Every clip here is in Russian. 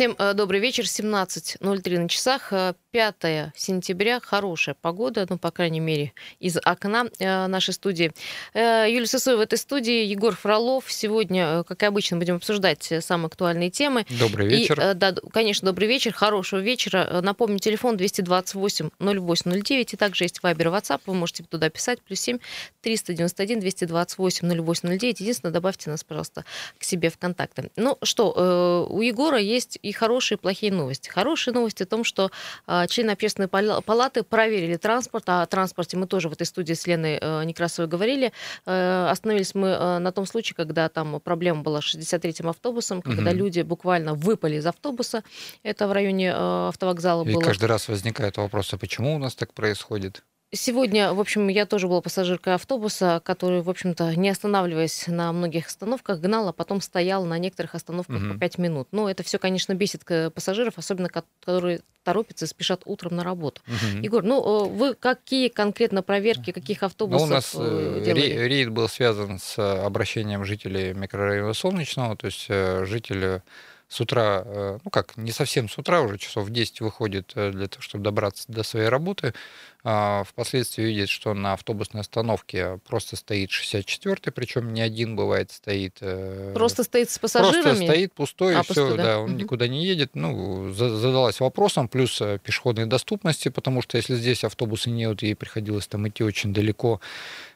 Всем э, добрый вечер. 17.03 на часах. 5 э, сентября. Хорошая погода, ну, по крайней мере, из окна э, нашей студии. Юлия Сысоева в этой студии, Егор Фролов. Сегодня, как и обычно, будем обсуждать самые актуальные темы. Добрый вечер. И, да, конечно, добрый вечер. Хорошего вечера. Напомню, телефон 228 08 09. И также есть Вайбер WhatsApp. Вы можете туда писать. Плюс 7 391 228 08 09. Единственное, добавьте нас, пожалуйста, к себе в контакты. Ну что, у Егора есть и хорошие, и плохие новости. Хорошие новости о том, что э, члены общественной палаты проверили транспорт, а о транспорте мы тоже в этой студии с Леной э, Некрасовой говорили. Э, остановились мы э, на том случае, когда там проблема была с 63-м автобусом, угу. когда люди буквально выпали из автобуса. Это в районе э, автовокзала и было. И каждый раз возникает вопрос, а почему у нас так происходит? Сегодня, в общем, я тоже была пассажиркой автобуса, который, в общем-то, не останавливаясь на многих остановках, гнал, а потом стоял на некоторых остановках угу. по 5 минут. Но это все, конечно, бесит пассажиров, особенно которые торопятся и спешат утром на работу. Угу. Егор, ну вы какие конкретно проверки, каких автобусов ну, у нас э, делали? рейд был связан с обращением жителей микрорайона Солнечного, то есть э, жители с утра, э, ну как, не совсем с утра, уже часов в 10 выходит для того, чтобы добраться до своей работы, а, впоследствии видит, что на автобусной остановке просто стоит 64-й, причем не один бывает стоит. Э, просто стоит с пассажирами? Просто стоит пустой, а, и все, да, да он угу. никуда не едет. Ну, задалась вопросом, плюс э, пешеходной доступности, потому что если здесь автобусы нет, ей приходилось там идти очень далеко,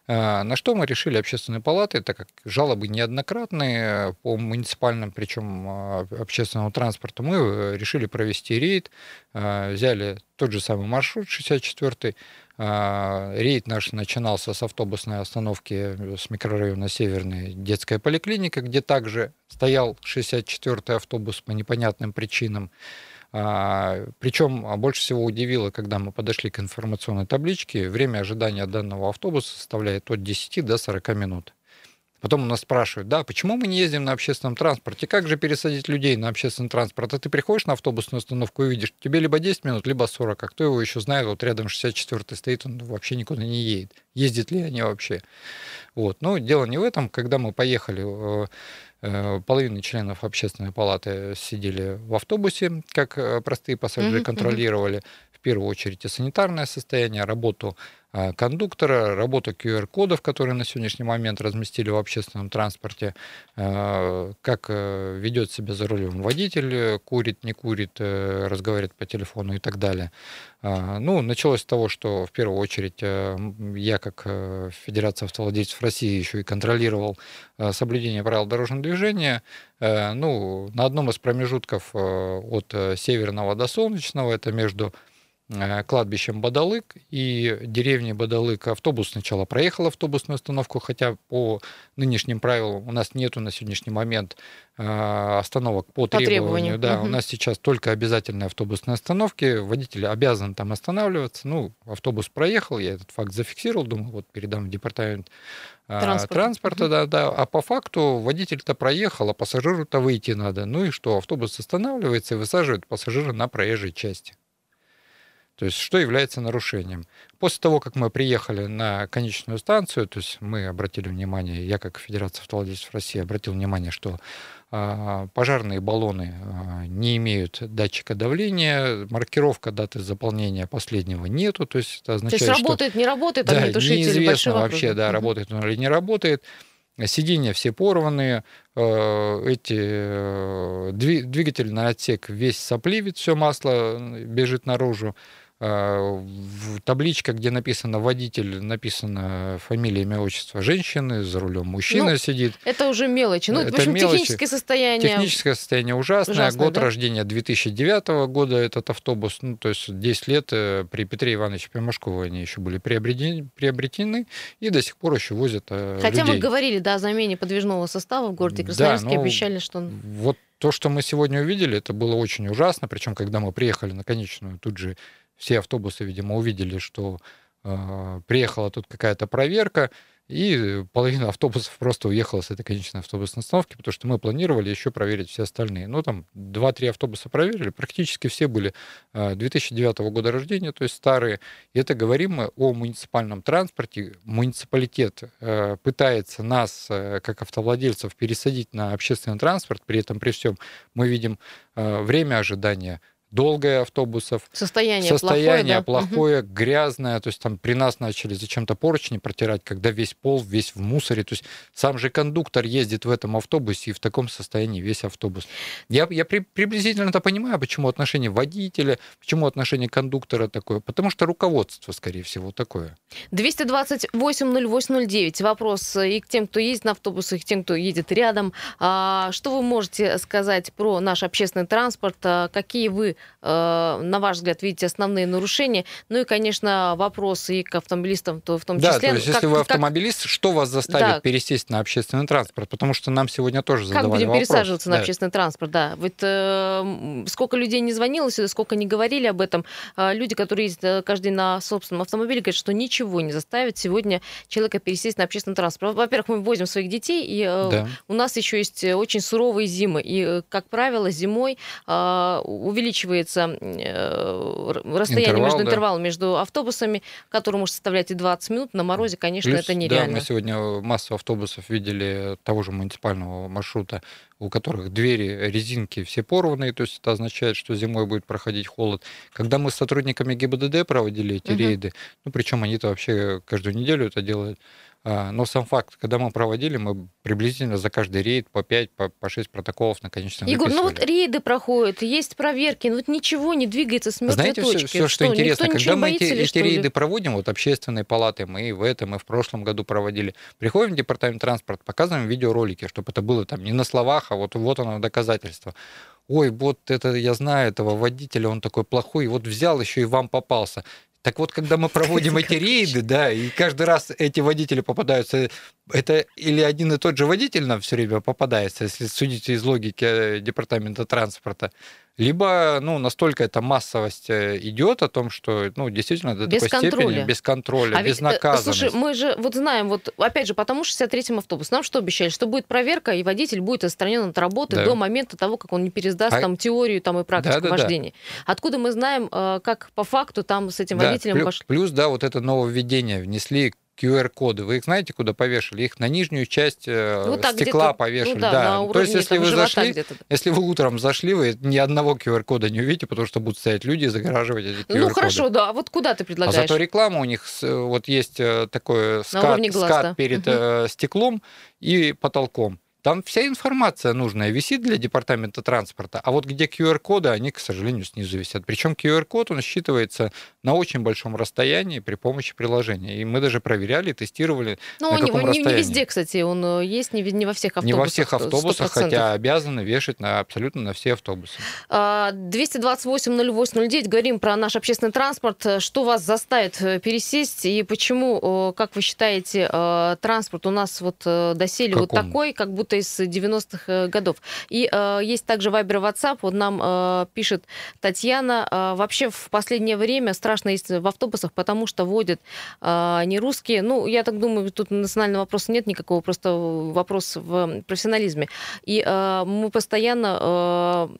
на что мы решили общественной палаты, так как жалобы неоднократные по муниципальным, причем а, общественному транспорту, мы э, решили провести рейд, взяли тот же самый маршрут 64 Рейд наш начинался с автобусной остановки с микрорайона Северной детская поликлиника, где также стоял 64-й автобус по непонятным причинам. Причем а, больше всего удивило, когда мы подошли к информационной табличке, время ожидания данного автобуса составляет от 10 до 40 минут. Потом у нас спрашивают, да, почему мы не ездим на общественном транспорте? Как же пересадить людей на общественный транспорт? А ты приходишь на автобусную остановку и видишь, тебе либо 10 минут, либо 40. А кто его еще знает? Вот рядом 64-й стоит, он вообще никуда не едет. Ездит ли они вообще? Вот. Но дело не в этом. Когда мы поехали, э, э, половина членов общественной палаты сидели в автобусе, как э, простые пассажиры mm-hmm. контролировали в первую очередь и санитарное состояние, работу кондуктора, работа QR-кодов, которые на сегодняшний момент разместили в общественном транспорте, а, как э, ведет себя за рулем водитель, курит, не курит, э, разговаривает по телефону и так далее. А, ну, началось с того, что в первую очередь э, я, как Федерация автовладельцев России, еще и контролировал соблюдение правил дорожного движения. Ну, на одном из промежутков от Северного до Солнечного, это между кладбищем Бадалык и деревни Бадалык. Автобус сначала проехал автобусную остановку, хотя по нынешним правилам у нас нету на сегодняшний момент э, остановок по, по требованию. требованию. Да, угу. у нас сейчас только обязательные автобусные остановки. Водитель обязан там останавливаться. Ну, автобус проехал, я этот факт зафиксировал, думаю, вот передам в департамент э, Транспорт. транспорта, угу. да, да. А по факту водитель-то проехал, а пассажиру-то выйти надо. Ну и что, автобус останавливается и высаживает пассажира на проезжей части. То есть что является нарушением? После того, как мы приехали на конечную станцию, то есть мы обратили внимание, я как Федерация автовладельцев России обратил внимание, что а, пожарные баллоны а, не имеют датчика давления, маркировка даты заполнения последнего нету, то есть это означает, то есть работает, что, не работает, да, неизвестно вообще, да, работает он или не работает. Сиденья все порванные, эти э, двигательный отсек весь сопливит, все масло бежит наружу. А, табличка, где написано водитель, написано фамилия, имя, отчество женщины, за рулем мужчина ну, сидит. Это уже мелочи. Ну, это, в общем, мелочи. техническое состояние. Техническое состояние ужасное. ужасное Год да? рождения 2009 года этот автобус, ну, то есть 10 лет э, при Петре Ивановиче Пимашкове они еще были приобретены, приобретены и до сих пор еще возят э, Хотя людей. мы говорили, да, о замене подвижного состава в городе Красноярске, да, обещали, что... Вот то, что мы сегодня увидели, это было очень ужасно. Причем, когда мы приехали на конечную, тут же все автобусы, видимо, увидели, что э, приехала тут какая-то проверка. И половина автобусов просто уехала с этой конечной автобусной остановки, потому что мы планировали еще проверить все остальные. Ну, там 2-3 автобуса проверили, практически все были 2009 а, года рождения, то есть старые. И это говорим мы о муниципальном транспорте. Муниципалитет э, пытается нас, э, как автовладельцев, пересадить на общественный транспорт, при этом при всем мы видим э, время ожидания – долгое автобусов. Состояние, состояние плохое, да? плохое грязное. То есть там при нас начали зачем-то поручни протирать, когда весь пол весь в мусоре. То есть сам же кондуктор ездит в этом автобусе и в таком состоянии весь автобус. Я, я при, приблизительно это понимаю, почему отношение водителя, почему отношение кондуктора такое. Потому что руководство, скорее всего, такое. 228-08-09. Вопрос и к тем, кто ездит на автобусах, и к тем, кто едет рядом. А, что вы можете сказать про наш общественный транспорт? А, какие вы Э, на ваш взгляд, видите основные нарушения? Ну и, конечно, вопросы и к автомобилистам то в том числе. Да, то есть, как, если вы автомобилист, как... что вас заставит да. пересесть на общественный транспорт? Потому что нам сегодня тоже задавали Как будем вопрос. пересаживаться да. на общественный транспорт, да. Вот э, сколько людей не звонило сюда, сколько не говорили об этом. Э, люди, которые ездят э, каждый на собственном автомобиле, говорят, что ничего не заставит сегодня человека пересесть на общественный транспорт. Во-первых, мы возим своих детей, и э, да. у нас еще есть очень суровые зимы. И, как правило, зимой э, увеличивается увеличивается э, расстояние Интервал, между да. интервалом между автобусами, который может составлять и 20 минут. На морозе, конечно, Плюс, это нереально. Да, мы сегодня массу автобусов видели того же муниципального маршрута, у которых двери, резинки все порванные, то есть это означает, что зимой будет проходить холод. Когда мы с сотрудниками ГИБДД проводили эти угу. рейды, ну причем они-то вообще каждую неделю это делают, но сам факт, когда мы проводили, мы приблизительно за каждый рейд по 5, по, по 6 протоколов на конечном Егор, ну вот рейды проходят, есть проверки, но вот ничего не двигается с мертвой Знаете, точки. Все, все, что, что интересно, когда мы эти, эти рейды проводим, вот общественные палаты, мы и в этом, и в прошлом году проводили, приходим в департамент транспорта, показываем видеоролики, чтобы это было там не на словах, а вот, вот оно доказательство ой, вот это я знаю этого водителя, он такой плохой, и вот взял еще и вам попался. Так вот, когда мы проводим эти рейды, да, и каждый раз эти водители попадаются, это или один и тот же водитель нам все время попадается, если судить из логики э, департамента транспорта, либо ну, настолько эта массовость э, идет о том, что ну, действительно до без такой контроля. степени без контроля, а без э, наказанности. Слушай, мы же вот знаем, вот опять же, потому 63-м автобус, нам что обещали? Что будет проверка, и водитель будет отстранен от работы да. до момента того, как он не пересдаст а... там теорию там, и практику да, да, вождения. Да. Откуда мы знаем, как по факту там с этим да, водителем плюс, пошло? Плюс, да, вот это нововведение внесли QR-коды. Вы их знаете, куда повешали? Их на нижнюю часть э, ну, так, стекла повешали. Ну, да, да. То есть, если вы зашли, если вы утром зашли, вы ни одного QR-кода не увидите, потому что будут стоять люди и загораживать эти QR-коды. Ну хорошо, да. А вот куда ты предлагаешь? А зато реклама у них вот есть э, такой скат, глаз, скат да. перед угу. стеклом и потолком. Там вся информация нужная висит для департамента транспорта, а вот где QR-коды, они, к сожалению, снизу висят. Причем QR-код, он считывается на очень большом расстоянии при помощи приложения. И мы даже проверяли, тестировали, Но на каком не, расстоянии. не везде, кстати, он э, есть, не, не во всех автобусах. Не во всех автобусах, 100%. хотя обязаны вешать на, абсолютно на все автобусы. 228-08-09, говорим про наш общественный транспорт. Что вас заставит э, пересесть и почему, как вы считаете, э, транспорт у нас вот доселе вот такой, как будто из 90-х э, годов. И э, есть также Вайбер WhatsApp. Вот нам э, пишет Татьяна. Э, вообще в последнее время страшно есть в автобусах, потому что водят э, не русские. Ну, я так думаю, тут национального вопроса нет никакого, просто вопрос в профессионализме. И э, мы постоянно э,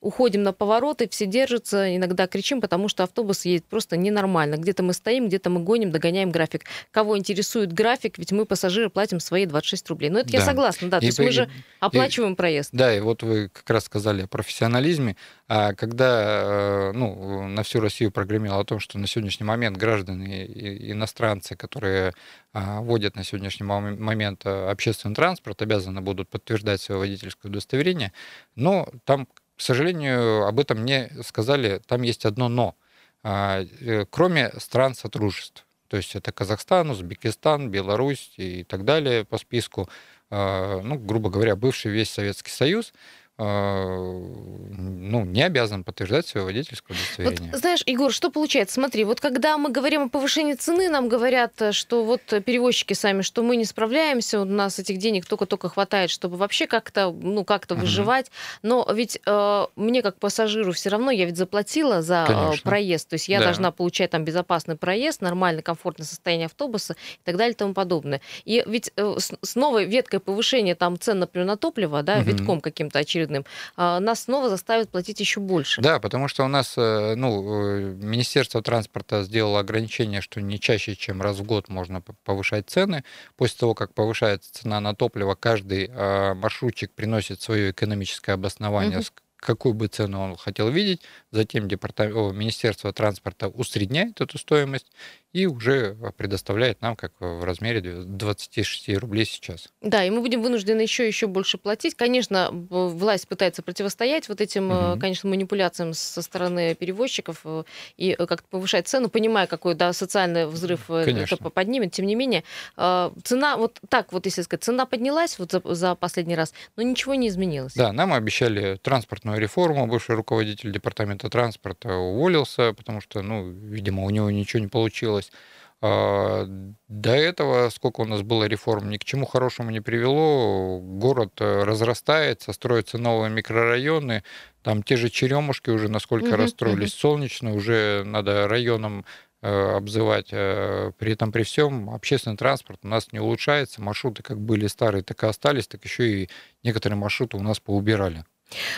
уходим на повороты, все держатся, иногда кричим, потому что автобус едет просто ненормально. Где-то мы стоим, где-то мы гоним, догоняем график. Кого интересует график, ведь мы, пассажиры, платим свои 26 рублей. Ну, это да. я согласна, да. То и, есть мы же оплачиваем и, проезд. Да, и вот вы как раз сказали о профессионализме. А когда э, ну, на всю Россию прогремело о том, что на сегодняшний момент граждане иностранцы, которые а, водят на сегодняшний момент э, общественный транспорт, обязаны будут подтверждать свое водительское удостоверение, но там к сожалению, об этом не сказали. Там есть одно но. А, э, кроме стран сотрудничеств. То есть это Казахстан, Узбекистан, Беларусь и так далее по списку. А, ну, грубо говоря, бывший весь Советский Союз. Ну, не обязан подтверждать свое водительское удостоверение. Вот, знаешь, Егор, что получается? Смотри, вот когда мы говорим о повышении цены, нам говорят, что вот перевозчики сами, что мы не справляемся, у нас этих денег только-только хватает, чтобы вообще как-то, ну, как-то угу. выживать. Но ведь э, мне как пассажиру все равно, я ведь заплатила за э, Конечно. проезд, то есть я да. должна получать там безопасный проезд, нормальное, комфортное состояние автобуса и так далее и тому подобное. И ведь э, с, с новой веткой повышения там цен, например, на топливо, да, угу. витком каким-то очередным, э, нас снова заставят платить еще больше. Да, потому что у нас, э, ну, э, Министерство транспорта сделало ограничение, что не чаще, чем раз в год можно повышать цены. После того, как повышается цена на топливо, каждый а, маршрутчик приносит свое экономическое обоснование, угу какую бы цену он хотел видеть, затем департамент, о, Министерство транспорта усредняет эту стоимость и уже предоставляет нам как в размере 26 рублей сейчас. Да, и мы будем вынуждены еще еще больше платить. Конечно, власть пытается противостоять вот этим, угу. конечно, манипуляциям со стороны перевозчиков э, и как-то повышать цену, понимая, какой да, социальный взрыв конечно. это поднимет. Тем не менее, цена, вот так вот, если сказать, цена поднялась вот за, за последний раз, но ничего не изменилось. Да, нам обещали транспортную реформу. Бывший руководитель департамента транспорта уволился, потому что, ну, видимо, у него ничего не получилось случилось. А, до этого, сколько у нас было реформ, ни к чему хорошему не привело. Город э, разрастается, строятся новые микрорайоны. Там те же черемушки уже насколько угу, расстроились. Угу. Солнечно уже надо районом э, обзывать. Э, при этом при всем общественный транспорт у нас не улучшается. Маршруты как были старые, так и остались, так еще и некоторые маршруты у нас поубирали.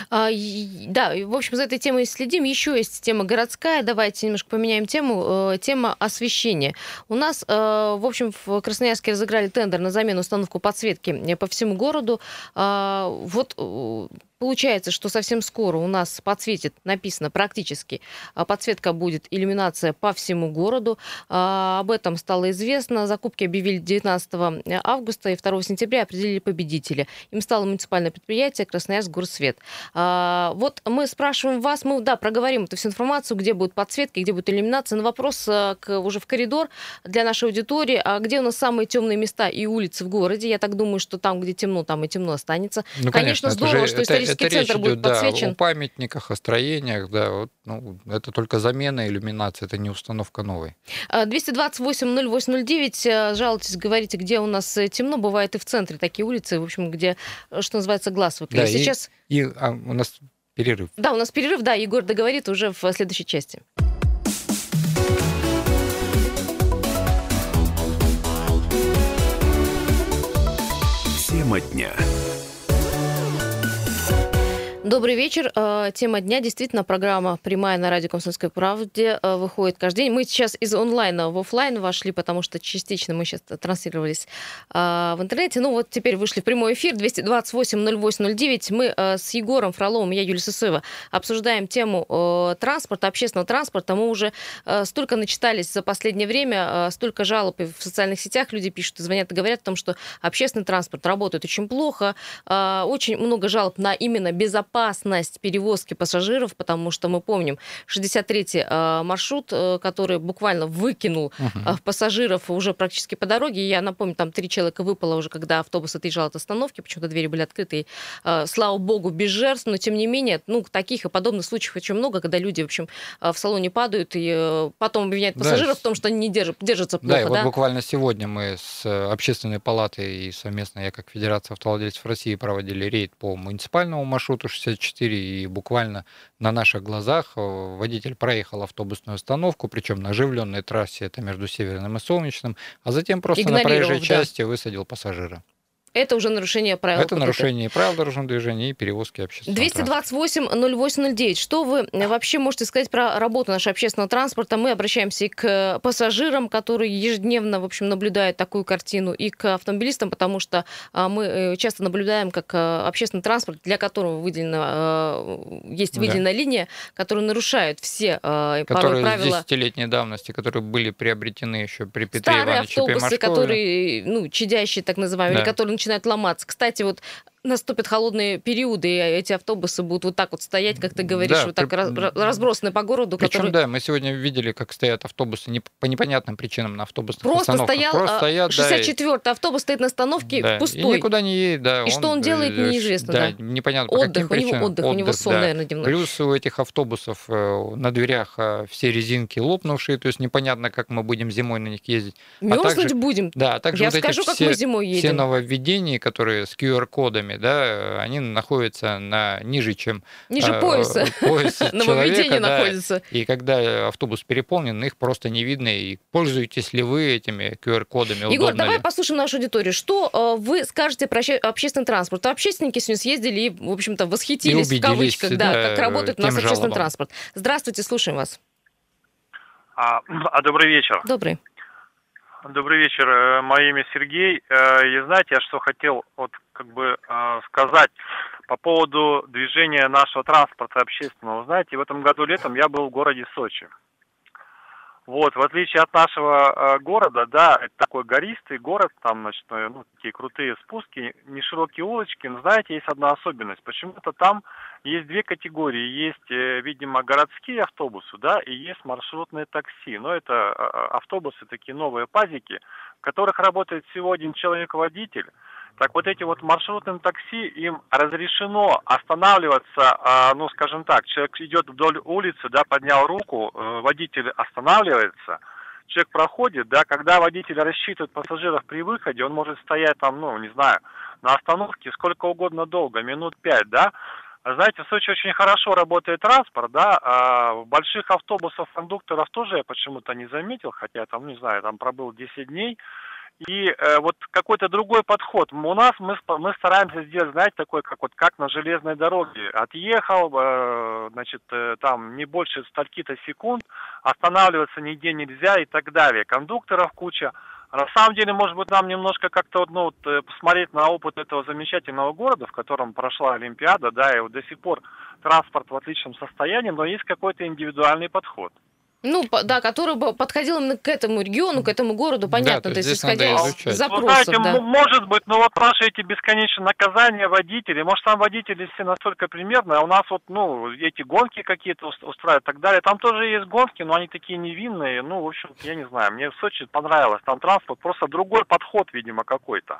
А, да, в общем, за этой темой следим. Еще есть тема городская. Давайте немножко поменяем тему. Э, тема освещения. У нас, э, в общем, в Красноярске разыграли тендер на замену установку подсветки по всему городу. А, вот э, Получается, что совсем скоро у нас подсветит, написано практически, а, подсветка будет, иллюминация по всему городу. А, об этом стало известно. Закупки объявили 19 августа и 2 сентября определили победителя. Им стало муниципальное предприятие Красноярск Горсвет. А, вот мы спрашиваем вас, мы, да, проговорим эту всю информацию, где будет подсветка, где будет иллюминация. Но вопрос к, уже в коридор для нашей аудитории. А где у нас самые темные места и улицы в городе? Я так думаю, что там, где темно, там и темно останется. Ну, конечно, конечно здорово, что исторически исторический это центр речь будет идет, подсвечен. Да, о памятниках, о строениях, да, вот, ну, это только замена иллюминации, это не установка новой. 228-0809, а, э, жалуйтесь, говорите, где у нас э, темно, бывает и в центре такие улицы, в общем, где, э, что называется, глаз выклеит. Да, Сейчас... И, и а, у нас перерыв. Да, у нас перерыв, да, Егор договорит уже в следующей части. Тема дня. Добрый вечер. Э, тема дня. Действительно, программа прямая на радио «Комсомольской правде» э, выходит каждый день. Мы сейчас из онлайна в офлайн вошли, потому что частично мы сейчас транслировались э, в интернете. Ну вот теперь вышли в прямой эфир 228-08-09. Мы с Егором Фроловым, я Юлия Сысоева, обсуждаем тему транспорта, общественного транспорта. Мы уже столько начитались за последнее время, столько жалоб в социальных сетях люди пишут и звонят и говорят о том, что общественный транспорт работает очень плохо. Очень много жалоб на именно безопасность безопасность перевозки пассажиров, потому что мы помним 63-й э, маршрут, э, который буквально выкинул угу. пассажиров уже практически по дороге. Я напомню, там три человека выпало уже, когда автобус отъезжал от остановки, почему-то двери были открыты. И, слава богу, без жертв, но тем не менее, ну, таких и подобных случаев очень много, когда люди, в общем, в салоне падают и потом обвиняют пассажиров да. в том, что они не держат, держатся плохо. Да, и вот да? буквально сегодня мы с общественной палатой и совместно я как Федерация автовладельцев России проводили рейд по муниципальному маршруту 64, и буквально на наших глазах э, водитель проехал автобусную остановку, причем на оживленной трассе, это между Северным и Солнечным, а затем просто на проезжей да. части высадил пассажира. Это уже нарушение правил. Это нарушение правил дорожного движения и перевозки общественного 228-0809. Что вы вообще можете сказать про работу нашего общественного транспорта? Мы обращаемся и к пассажирам, которые ежедневно, в общем, наблюдают такую картину, и к автомобилистам, потому что а, мы э, часто наблюдаем, как э, общественный транспорт, для которого выделена, э, есть выделенная да. линия, которая нарушает все которые порой правила. десятилетней давности, которые были приобретены еще при Петре Старые Ивановиче автобусы, которые, ну, чадящие, так называемые, да. которые начинают ломаться. Кстати, вот наступят холодные периоды, и эти автобусы будут вот так вот стоять, как ты говоришь, да, вот так при... разбросаны по городу. Причем, который... да, мы сегодня видели, как стоят автобусы не, по непонятным причинам на автобусных Просто остановках. Стоял, Просто а, стоят, 64-й да, автобус стоит на остановке да, пустой. И никуда не едет, да. И он, что он делает, э, неизвестно. Да, да. непонятно отдых, причинам. У него отдых, отдых, у него сон, да. наверное, дневной. Плюс у этих автобусов э, на дверях э, все резинки лопнувшие, то есть непонятно, как мы будем зимой на них ездить. Мерзнуть а также, будем. Да, а также Я вот скажу, эти как все, мы зимой едем. все нововведения, которые с QR-кодами, да, они находятся на ниже, чем ниже э, пояса, пояса человека, да, находится. И когда автобус переполнен, их просто не видно. И пользуетесь ли вы этими QR-кодами? Егор, давай ли? послушаем нашу аудиторию. Что э, вы скажете про общественный транспорт? Общественники сегодня съездили и, в общем-то, восхитились в кавычках, да, да, как работает у нас общественный жалобам. транспорт. Здравствуйте, слушаем вас. А, а добрый вечер. Добрый. Добрый вечер. Э, мое имя Сергей. Э, и знаете, я что хотел вот как бы э, сказать по поводу движения нашего транспорта общественного. Знаете, в этом году летом я был в городе Сочи. Вот, в отличие от нашего э, города, да, это такой гористый город, там, значит, ну, такие крутые спуски, не широкие улочки, но, знаете, есть одна особенность. Почему-то там есть две категории. Есть, э, видимо, городские автобусы, да, и есть маршрутные такси. Но это э, автобусы, такие новые пазики, в которых работает всего один человек-водитель. Так вот эти вот маршрутным такси, им разрешено останавливаться, а, ну, скажем так, человек идет вдоль улицы, да, поднял руку, э, водитель останавливается, человек проходит, да, когда водитель рассчитывает пассажиров при выходе, он может стоять там, ну, не знаю, на остановке сколько угодно долго, минут пять, да, знаете, в Сочи очень хорошо работает транспорт, да, а больших автобусах кондукторов тоже я почему-то не заметил, хотя там, не знаю, там пробыл 10 дней, и э, вот какой-то другой подход. У нас мы, мы стараемся сделать, знаете, такой, как вот как на железной дороге. Отъехал, э, значит, э, там не больше стольки-то секунд, останавливаться нигде нельзя и так далее. Кондукторов куча. на самом деле, может быть, нам немножко как-то ну, вот, э, посмотреть на опыт этого замечательного города, в котором прошла Олимпиада, да, и вот до сих пор транспорт в отличном состоянии, но есть какой-то индивидуальный подход. Ну, да, который бы подходил именно к этому региону, к этому городу, понятно, да, то, есть исходя из запросов. Ну, знаете, да. может быть, но вот наши эти бесконечные наказания водителей, может, сам водители все настолько примерно, а у нас вот, ну, эти гонки какие-то устраивают и так далее, там тоже есть гонки, но они такие невинные, ну, в общем, я не знаю, мне в Сочи понравилось, там транспорт, просто другой подход, видимо, какой-то.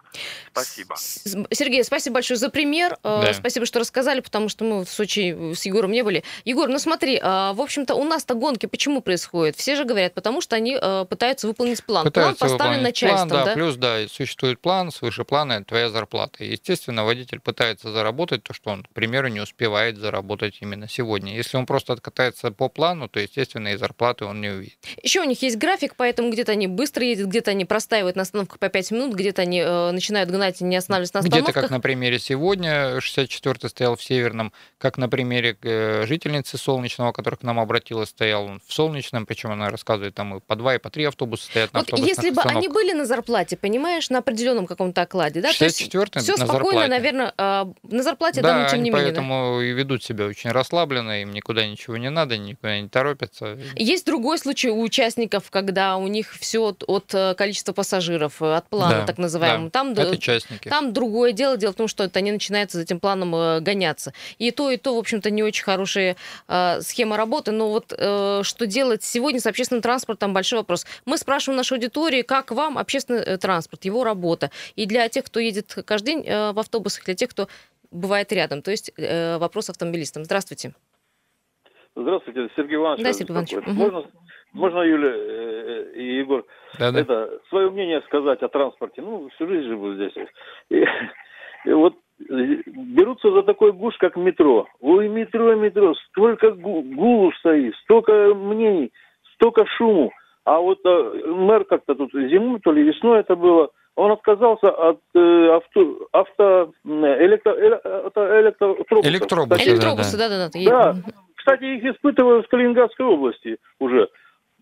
Спасибо. Сергей, спасибо большое за пример, э, да. спасибо, что рассказали, потому что мы в Сочи с Егором не были. Егор, ну смотри, э, в общем-то, у нас-то гонки почему происходит? Все же говорят, потому что они э, пытаются выполнить план. Пытаются план поставлен начальством, план, да, да? Плюс, да, существует план, свыше плана это твоя зарплата. Естественно, водитель пытается заработать то, что он, к примеру, не успевает заработать именно сегодня. Если он просто откатается по плану, то, естественно, и зарплаты он не увидит. Еще у них есть график, поэтому где-то они быстро едут, где-то они простаивают на остановках по 5 минут, где-то они э, начинают гнать и не останавливаются на остановках. Где-то, как на примере сегодня, 64-й стоял в Северном, как на примере э, жительницы Солнечного, которая к нам обратилась, стоял он в Солнечном, причем она рассказывает, там и по два, и по три автобуса стоят на вот Если бы они были на зарплате, понимаешь, на определенном каком-то окладе, да? 64 все спокойно, зарплате. наверное, э, на зарплате, да, да но тем не менее. поэтому и ведут себя очень расслабленно, им никуда ничего не надо, никуда не торопятся. Есть другой случай у участников, когда у них все от, от э, количества пассажиров, э, от плана да, так называемого. Да. Там, Это участники. Там другое дело. Дело в том, что это они начинают за этим планом э, гоняться. И то, и то, в общем-то, не очень хорошая э, схема работы. Но вот э, что делать сегодня с общественным транспортом, большой вопрос. Мы спрашиваем нашу аудиторию, как вам общественный э, транспорт, его работа. И для тех, кто едет каждый день э, в автобусах, для тех, кто бывает рядом. То есть э, вопрос автомобилистам. Здравствуйте. Здравствуйте, Сергей Иванович. Да, Сергей Иванович. Угу. Можно, можно, Юля и Егор, да, да. это свое мнение сказать о транспорте. Ну, всю жизнь живу здесь. И, и вот берутся за такой гуш, как метро. Ой, метро, метро, столько гулу стоит, столько мнений, столько шуму. А вот э, мэр как-то тут зимой, то ли весной это было, он отказался от э, авто, авто электро, электро, электробусов. Электробусы, электробусы, да, да, да. Да, кстати, их испытывают в Калининградской области уже.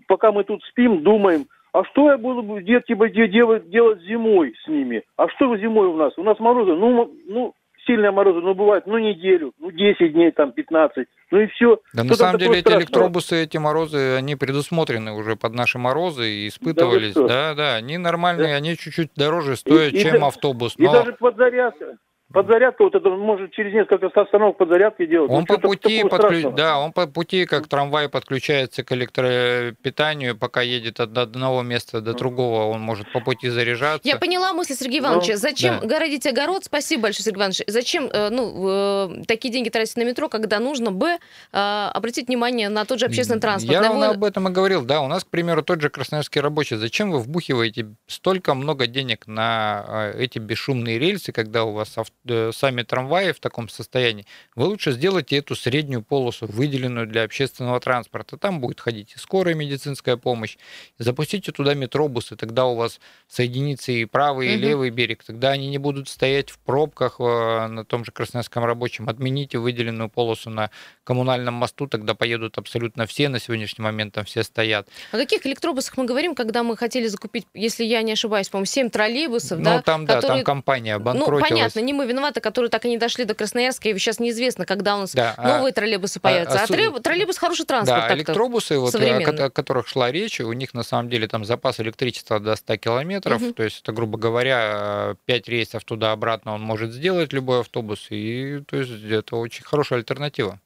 Пока мы тут спим, думаем, а что я буду делать, типа, делать, делать зимой с ними? А что зимой у нас? У нас морозы, ну, ну, сильные морозы, ну, бывает, ну, неделю, ну, 10 дней, там, 15, ну, и все. Да, на самом деле, эти электробусы, эти морозы, они предусмотрены уже под наши морозы и испытывались. Да, да, да они нормальные, да. они чуть-чуть дороже стоят, и, чем и, автобус. Но... И даже подзарядка, Подзарядка, вот это может через несколько остановок подзарядки делать. Он ну, по пути подключ... да, он по пути, как трамвай подключается к электропитанию, пока едет от одного места до другого, он может по пути заряжаться. Я поняла мысль Сергея Ивановича. Ну, Зачем да. городить огород? Спасибо большое, Сергей Иванович. Зачем э, ну, э, такие деньги тратить на метро, когда нужно бы э, обратить внимание на тот же общественный транспорт? Я равно об этом и говорил. Да, у нас, к примеру, тот же красноярский рабочий. Зачем вы вбухиваете столько много денег на эти бесшумные рельсы, когда у вас авто сами трамваи в таком состоянии, вы лучше сделайте эту среднюю полосу, выделенную для общественного транспорта. Там будет ходить и скорая медицинская помощь. Запустите туда метробусы, тогда у вас соединится и правый, и угу. левый берег. Тогда они не будут стоять в пробках э, на том же Красноярском рабочем. Отмените выделенную полосу на коммунальном мосту, тогда поедут абсолютно все. На сегодняшний момент там все стоят. О каких электробусах мы говорим, когда мы хотели закупить, если я не ошибаюсь, по-моему, 7 троллейбусов, ну, да? там, которые... да, там компания обанкротилась. Ну, понятно, не мы виноваты, которые так и не дошли до Красноярска, и сейчас неизвестно, когда у нас да, а новые а, троллейбусы появятся. А, а, а троллейбус хороший транспорт. Да, электробусы, вот, о которых шла речь, у них на самом деле там запас электричества до 100 километров, угу. то есть это, грубо говоря, 5 рейсов туда-обратно он может сделать, любой автобус, и то есть это очень хорошая альтернатива.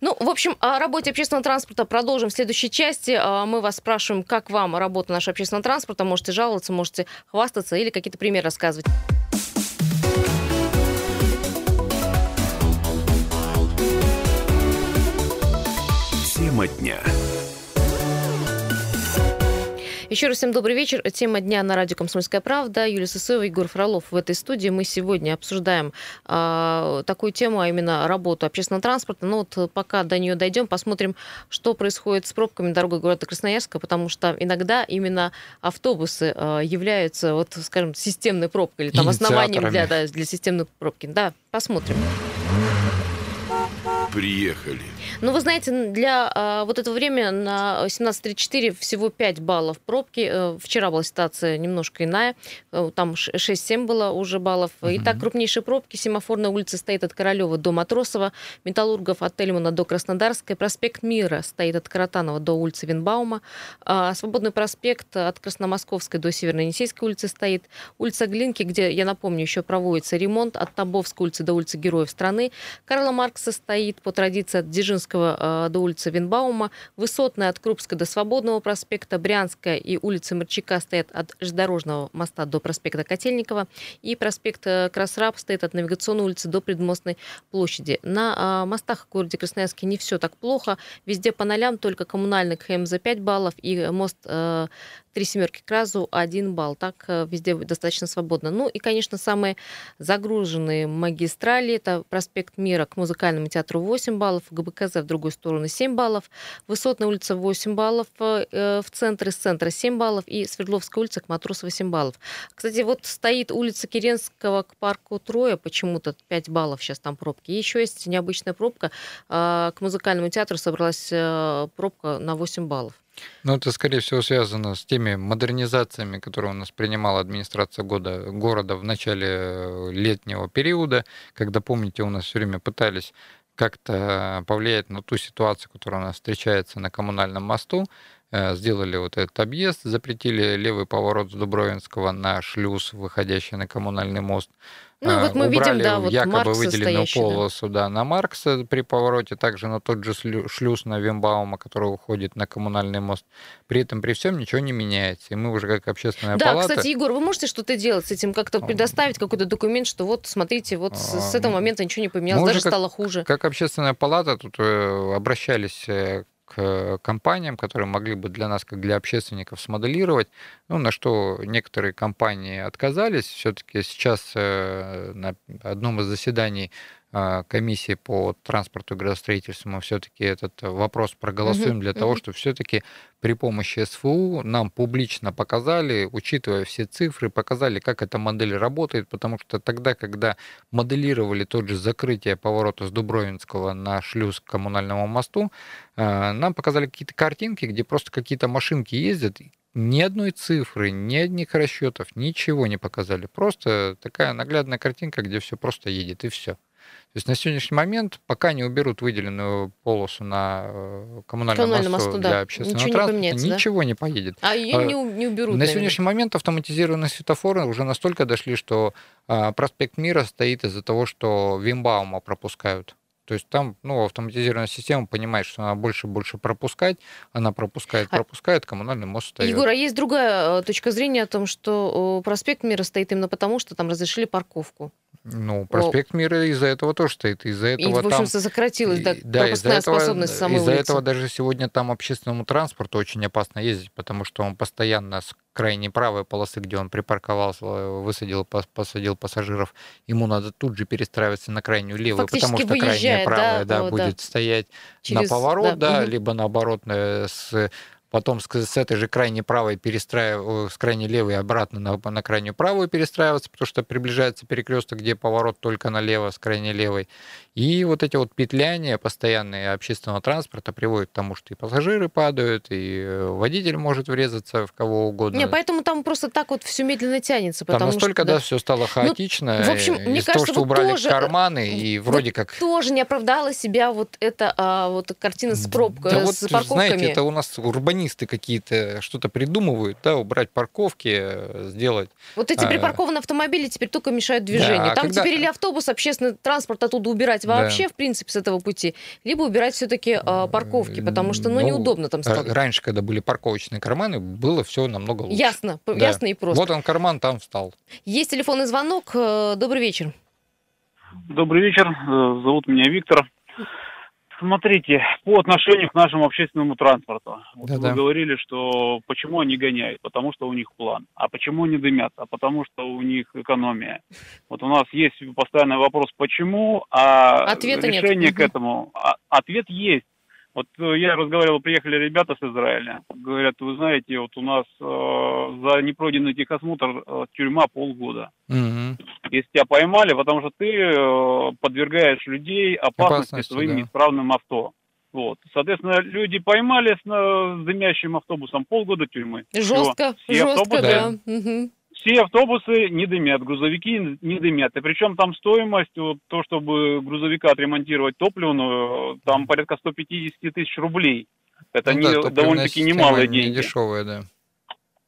Ну, в общем, о работе общественного транспорта продолжим в следующей части. А, мы вас спрашиваем, как вам работа нашего общественного транспорта. Можете жаловаться, можете хвастаться или какие-то примеры рассказывать. Тема дня. Еще раз всем добрый вечер. Тема дня на радио «Комсомольская правда». Юлия Сысоева, Егор Фролов в этой студии. Мы сегодня обсуждаем э, такую тему, а именно работу общественного транспорта. Но ну вот пока до нее дойдем, посмотрим, что происходит с пробками дорогой города Красноярска, потому что иногда именно автобусы э, являются, вот, скажем, системной пробкой или там основанием для, да, для системной пробки. Да, посмотрим. Приехали. Ну, вы знаете, для а, вот этого времени на 17.34 всего 5 баллов пробки. Э, вчера была ситуация немножко иная. Э, там 6-7 было уже баллов. Угу. Итак, крупнейшие пробки. Семафорная улица стоит от Королева до Матросова. Металлургов от Тельмана до Краснодарской. Проспект Мира стоит от Каратанова до улицы Винбаума. А, Свободный проспект от Красномосковской до Северно-Енисейской улицы стоит. Улица Глинки, где, я напомню, еще проводится ремонт от Табовской улицы до улицы Героев страны. Карла Маркса стоит по традиции от Дзержинского э, до улицы Винбаума, Высотная от Крупска до Свободного проспекта, Брянская и улица Мерчака стоят от железнодорожного моста до проспекта Котельникова, и проспект э, Красраб стоит от Навигационной улицы до Предмостной площади. На э, мостах в городе Красноярске не все так плохо, везде по нолям, только коммунальный КМ за 5 баллов и мост три семерки к разу, один балл. Так э, везде достаточно свободно. Ну и, конечно, самые загруженные магистрали. Это проспект Мира к музыкальному театру 8 баллов, ГБКЗ в другую сторону 7 баллов, Высотная улица 8 баллов, э, в центре, с центра 7 баллов и Свердловская улица к Матросова 7 баллов. Кстати, вот стоит улица Керенского к парку Троя, почему-то 5 баллов сейчас там пробки. Еще есть необычная пробка. А, к музыкальному театру собралась э, пробка на 8 баллов. Ну, это, скорее всего, связано с теми модернизациями, которые у нас принимала администрация года, города в начале э, летнего периода, когда, помните, у нас все время пытались как-то повлиять на ту ситуацию, которая у нас встречается на коммунальном мосту, э, сделали вот этот объезд, запретили левый поворот с Дубровинского на шлюз, выходящий на коммунальный мост. Ну, вот мы Убрали видим, да, вот якобы Маркса выделенную полосу да. на Маркса при повороте, также на тот же шлюз на Вимбаума, который уходит на коммунальный мост. При этом при всем ничего не меняется. И мы уже как общественная да, палата... Да, кстати, Егор, вы можете что-то делать с этим, как-то предоставить какой-то документ, что вот, смотрите, вот с, с этого момента ничего не поменялось, даже как, стало хуже. Как общественная палата тут э, обращались э, к компаниям, которые могли бы для нас, как для общественников, смоделировать, ну, на что некоторые компании отказались. Все-таки сейчас э, на одном из заседаний комиссии по транспорту и градостроительству мы все-таки этот вопрос проголосуем для того, чтобы все-таки при помощи СФУ нам публично показали, учитывая все цифры, показали, как эта модель работает, потому что тогда, когда моделировали тот же закрытие поворота с Дубровинского на шлюз к коммунальному мосту, а, нам показали какие-то картинки, где просто какие-то машинки ездят, ни одной цифры, ни одних расчетов, ничего не показали. Просто такая наглядная картинка, где все просто едет, и все. То есть на сегодняшний момент, пока не уберут выделенную полосу на э, коммунальном, коммунальном мосту, мосту да. для общественного ничего транспорта, не ничего да? не поедет. А ее не, не уберут. На наверное. сегодняшний момент автоматизированные светофоры уже настолько дошли, что а, проспект Мира стоит из-за того, что Вимбаума пропускают. То есть там ну, автоматизированная система понимает, что она больше и больше пропускать, она пропускает, а пропускает, коммунальный мост стоит. Егор, а есть другая э, точка зрения о том, что проспект Мира стоит именно потому, что там разрешили парковку? Ну, проспект Мира из-за этого тоже стоит. Из-за этого и, в общем, сократилась да, да, пропускная этого, способность самой Из-за этого даже сегодня там общественному транспорту очень опасно ездить, потому что он постоянно с крайней правой полосы, где он припарковался, высадил, посадил пассажиров, ему надо тут же перестраиваться на крайнюю левую, потому что крайняя правая да, да, будет да. стоять Через, на поворот, да, да угу. либо наоборот с потом с, с этой же крайней правой перестраивать, с крайней левой обратно на, на крайнюю правую перестраиваться, потому что приближается перекресток, где поворот только налево с крайней левой. И вот эти вот петляния постоянные общественного транспорта приводят к тому, что и пассажиры падают, и э, водитель может врезаться в кого угодно. Не, поэтому там просто так вот все медленно тянется. Там настолько, что, да, да, все стало хаотично. Ну, в общем, мне кажется, того, что вот убрали тоже, карманы, и вроде как... Тоже не оправдала себя вот эта а, вот картина с пробкой, да с вот, парковками. знаете, это у нас урбанизм урбанисты какие-то что-то придумывают, да, убрать парковки, э, сделать. Вот эти а, припаркованные автомобили теперь только мешают движению. Да, Там когда... теперь или автобус, общественный транспорт оттуда убирать вообще, да. в принципе, с этого пути, либо убирать все-таки а, парковки, потому что, ну, ну, неудобно там стало. Раньше, когда были парковочные карманы, было все намного лучше. Ясно, да. ясно и просто. Вот он карман, там встал. Есть телефонный звонок. Э, добрый вечер. Добрый вечер. Э, зовут меня Виктор. Смотрите, по отношению к нашему общественному транспорту. Вот вы говорили, что почему они гоняют? Потому что у них план. А почему они дымят? А потому что у них экономия. Вот у нас есть постоянный вопрос, почему, а Ответа решение нет. к этому. А, ответ есть. Вот э, я разговаривал, приехали ребята с Израиля. Говорят, вы знаете, вот у нас э, за непройденный техосмотр э, тюрьма полгода. Угу. Если тебя поймали, потому что ты э, подвергаешь людей опасности, опасности своим да. неисправным авто. Вот. Соответственно, люди поймали с, с дымящим автобусом полгода тюрьмы. Жестко, Все. жестко, автобусы, да. Угу все автобусы не дымят, грузовики не дымят. И причем там стоимость, вот, то, чтобы грузовика отремонтировать топливную, там порядка 150 тысяч рублей. Это ну, не, да, довольно-таки немалые деньги. Не дешевые, да.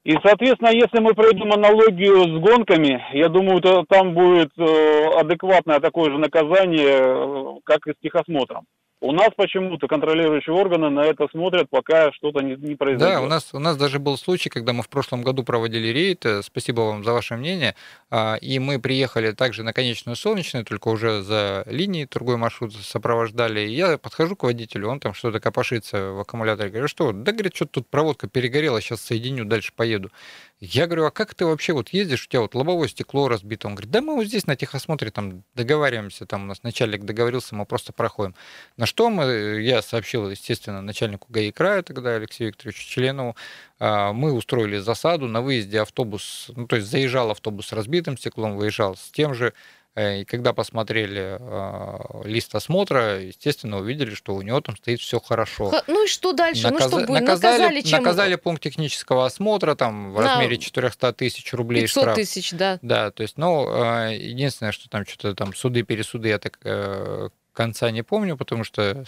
И, соответственно, если мы пройдем аналогию с гонками, я думаю, то там будет э, адекватное такое же наказание, э, как и с техосмотром. У нас почему-то контролирующие органы на это смотрят, пока что-то не, не произойдет. Да, у нас, у нас даже был случай, когда мы в прошлом году проводили рейд, э, спасибо вам за ваше мнение, а, и мы приехали также на конечную солнечную, только уже за линией другой маршрут сопровождали. И я подхожу к водителю, он там что-то копошится в аккумуляторе, говорю, что, да, говорит, что тут проводка перегорела, сейчас соединю, дальше поеду. Я говорю, а как ты вообще вот ездишь, у тебя вот лобовое стекло разбито? Он говорит, да мы вот здесь на техосмотре там договариваемся, там у нас начальник договорился, мы просто проходим. На что мы, я сообщил, естественно, начальнику ГАИ края тогда, Алексею Викторовичу Членову, а, мы устроили засаду, на выезде автобус, ну то есть заезжал автобус с разбитым стеклом, выезжал с тем же, Э, и когда посмотрели э, лист осмотра, естественно, увидели, что у него там стоит все хорошо. Ну и что дальше? Наказ... Ну что будет? Наказали, наказали, чем... наказали пункт технического осмотра там в На... размере 400 тысяч рублей 500 штраф. тысяч, да. Да, то есть, ну, э, единственное, что там что-то там суды-пересуды, я так конца не помню, потому что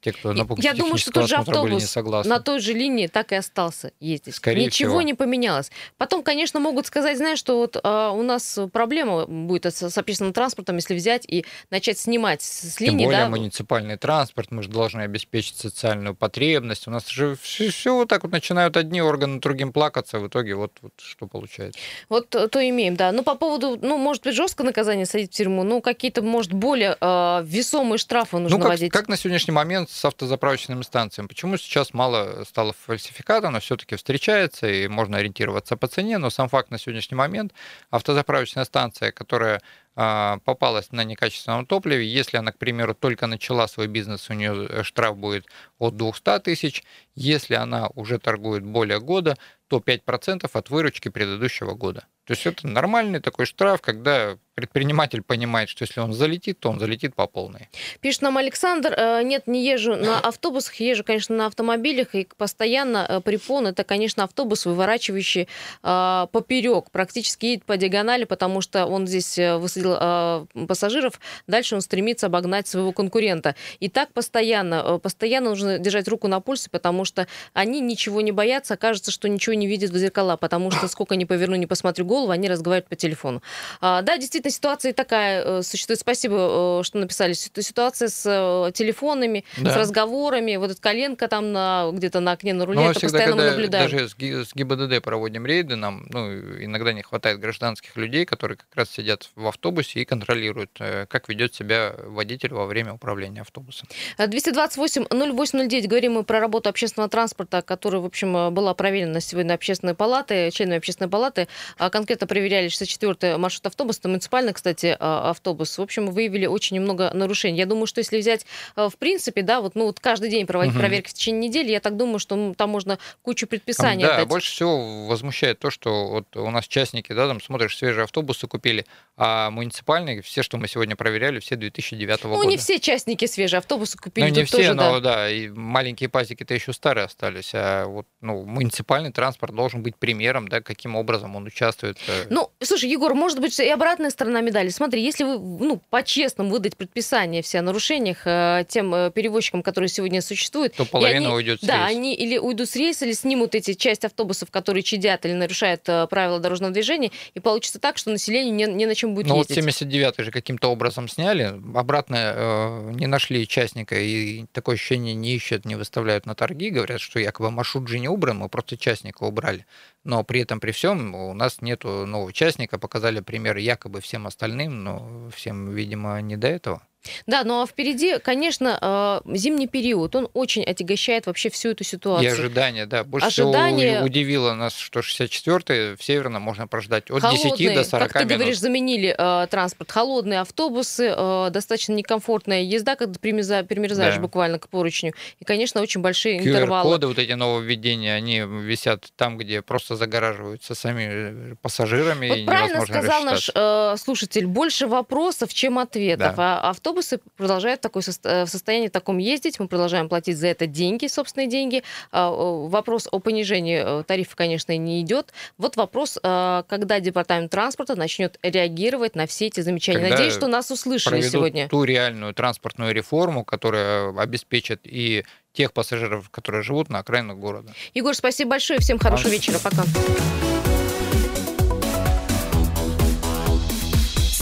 те, кто на Я думаю, что тот же автобус на той же линии так и остался ездить. Скорее Ничего всего. не поменялось. Потом, конечно, могут сказать, знаешь, что вот а, у нас проблема будет с, с общественным транспортом, если взять и начать снимать с Тем линии. Тем более да? муниципальный транспорт, мы же должны обеспечить социальную потребность. У нас же все, все вот так вот начинают одни органы другим плакаться, в итоге вот, вот что получается. Вот э, то имеем, да. Ну, по поводу, ну, может быть, жесткое наказание садить в тюрьму, ну, какие-то, может, более э, весомые штрафы нужно ну, как, вводить. Как на сегодняшний момент с автозаправочными станциями? Почему сейчас мало стало фальсификата, но все-таки встречается, и можно ориентироваться по цене, но сам факт на сегодняшний момент автозаправочная станция, которая а, попалась на некачественном топливе, если она, к примеру, только начала свой бизнес, у нее штраф будет от 200 тысяч. Если она уже торгует более года, то 5% от выручки предыдущего года. То есть это нормальный такой штраф, когда предприниматель понимает, что если он залетит, то он залетит по полной. Пишет нам Александр, э, нет, не езжу на автобусах, езжу, конечно, на автомобилях, и постоянно э, препон, это, конечно, автобус, выворачивающий э, поперек, практически едет по диагонали, потому что он здесь высадил пассажиров, дальше он стремится обогнать своего конкурента. И так постоянно, постоянно нужно держать руку на пульсе, потому что они ничего не боятся, кажется, что ничего не видят в зеркала, потому что сколько ни поверну, не посмотрю голову, они разговаривают по телефону. А, да, действительно, ситуация такая э, существует. Спасибо, э, что написали. Ситуация с э, телефонами, да. с разговорами. Вот эта коленка там на, где-то на окне на руле, ну, это всегда, постоянно мы наблюдаем. Даже с ГИБДД проводим рейды, нам ну, иногда не хватает гражданских людей, которые как раз сидят в автобусе и контролируют, как ведет себя водитель во время управления автобусом. 228-0809. Говорим мы про работу общественного транспорта, которая, в общем, была проверена сегодня общественной палаты, членами общественной палаты. А конкретно проверяли 64-й маршрут автобуса, муниципальный, кстати, а, автобус. В общем, выявили очень много нарушений. Я думаю, что если взять в принципе, да, вот, ну, вот каждый день проводить угу. проверки в течение недели, я так думаю, что там можно кучу предписаний там, да, больше всего возмущает то, что вот у нас частники, да, там смотришь, свежие автобусы купили, а муниципальные, все, что мы сегодня проверяли, все 2009 ну, года. Ну, не все частники свежие автобусы купили. Ну, не все, тоже, но да. да, и маленькие пазики-то еще старые остались, а вот, ну, муниципальный транспорт должен быть примером, да, каким образом он участвует. Э. Ну, слушай, Егор, может быть, и обратная сторона медали. Смотри, если вы, ну, по-честному выдать предписание все о нарушениях э, тем э, перевозчикам, которые сегодня существуют. То половина они, уйдет с Да, они или уйдут с рейса, или снимут эти часть автобусов, которые чадят или нарушают э, правила дорожного движения, и получится так, что население не, не на чем будет ну, ездить. Ну вот 79 же каким-то образом сняли, обратно э, не нашли частника, и такое ощущение не ищут, не выставляют на торги, говорят, что якобы маршрут же не убран, мы просто частника убрали. Но при этом, при всем, у нас нет нового частника, показали пример якобы всем остальным, но всем, видимо, не до этого. Да, ну а впереди, конечно, э, зимний период, он очень отягощает вообще всю эту ситуацию. И ожидания, да. Больше Ожидания... всего удивило нас, что 64-й в Северном можно прождать от Холодные, 10 до 40 как ты минут. говоришь, заменили э, транспорт. Холодные автобусы, э, достаточно некомфортная езда, когда примерзаешь, примерзаешь да. буквально к поручню. И, конечно, очень большие QR-коды, интервалы. коды вот эти нововведения, они висят там, где просто загораживаются сами пассажирами. Вот правильно сказал наш э, слушатель, больше вопросов, чем ответов. Да. А автобус автобусы продолжают в, такой, э, в состоянии таком ездить, мы продолжаем платить за это деньги, собственные деньги. А, вопрос о понижении э, тарифа, конечно, не идет. Вот вопрос, э, когда Департамент транспорта начнет реагировать на все эти замечания. Когда Надеюсь, что нас услышали сегодня. ту реальную транспортную реформу, которая обеспечит и тех пассажиров, которые живут на окраинах города. Егор, спасибо большое. Всем хорошего вечера. Пока.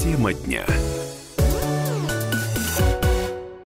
Тема дня.